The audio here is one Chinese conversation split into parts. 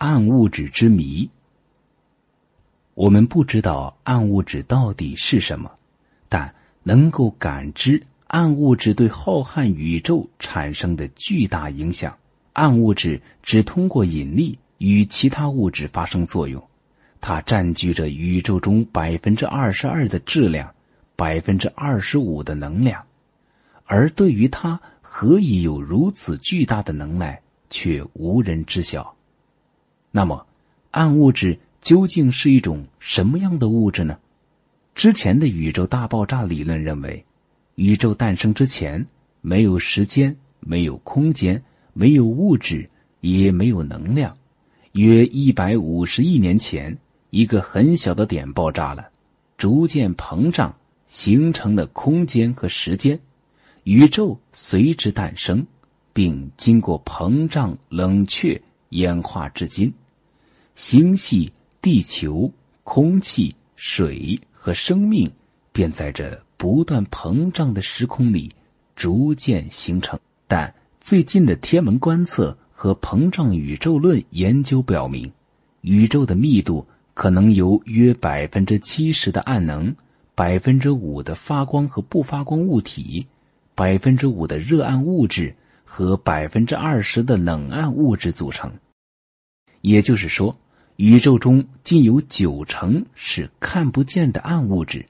暗物质之谜。我们不知道暗物质到底是什么，但能够感知暗物质对浩瀚宇宙产生的巨大影响。暗物质只通过引力与其他物质发生作用，它占据着宇宙中百分之二十二的质量，百分之二十五的能量。而对于它何以有如此巨大的能耐，却无人知晓。那么，暗物质究竟是一种什么样的物质呢？之前的宇宙大爆炸理论认为，宇宙诞生之前没有时间，没有空间，没有物质，也没有能量。约一百五十亿年前，一个很小的点爆炸了，逐渐膨胀，形成了空间和时间。宇宙随之诞生，并经过膨胀、冷却、演化至今。星系、地球、空气、水和生命便在这不断膨胀的时空里逐渐形成。但最近的天文观测和膨胀宇宙论研究表明，宇宙的密度可能由约百分之七十的暗能、百分之五的发光和不发光物体。百分之五的热暗物质和百分之二十的冷暗物质组成，也就是说，宇宙中竟有九成是看不见的暗物质，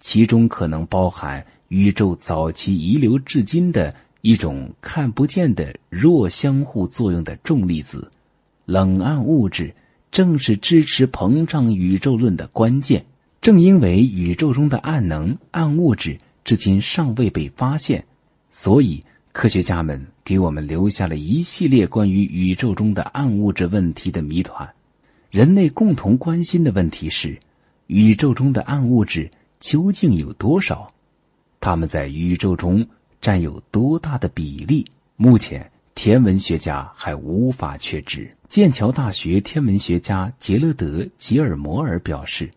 其中可能包含宇宙早期遗留至今的一种看不见的弱相互作用的重粒子。冷暗物质正是支持膨胀宇宙论的关键。正因为宇宙中的暗能、暗物质。至今尚未被发现，所以科学家们给我们留下了一系列关于宇宙中的暗物质问题的谜团。人类共同关心的问题是：宇宙中的暗物质究竟有多少？它们在宇宙中占有多大的比例？目前，天文学家还无法确知。剑桥大学天文学家杰勒德·吉尔摩尔表示：“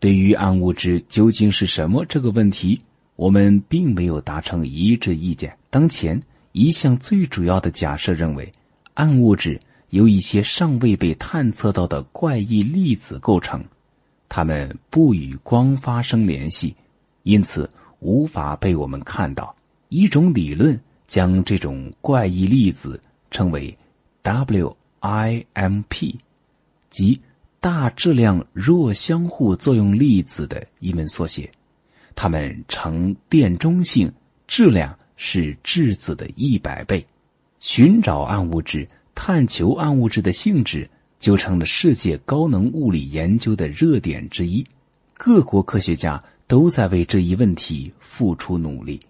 对于暗物质究竟是什么这个问题。”我们并没有达成一致意见。当前一项最主要的假设认为，暗物质由一些尚未被探测到的怪异粒子构成，它们不与光发生联系，因此无法被我们看到。一种理论将这种怪异粒子称为 WIMP，即大质量弱相互作用粒子的一门缩写。它们呈电中性，质量是质子的一百倍。寻找暗物质、探求暗物质的性质，就成了世界高能物理研究的热点之一。各国科学家都在为这一问题付出努力。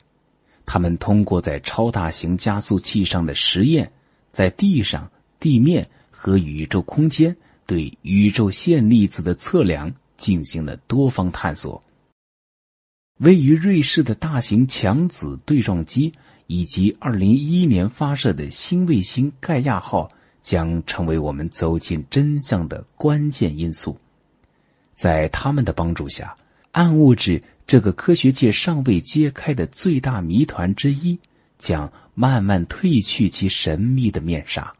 他们通过在超大型加速器上的实验，在地上、地面和宇宙空间对宇宙线粒子的测量进行了多方探索。位于瑞士的大型强子对撞机以及二零一一年发射的新卫星盖亚号将成为我们走进真相的关键因素。在他们的帮助下，暗物质这个科学界尚未揭开的最大谜团之一将慢慢褪去其神秘的面纱。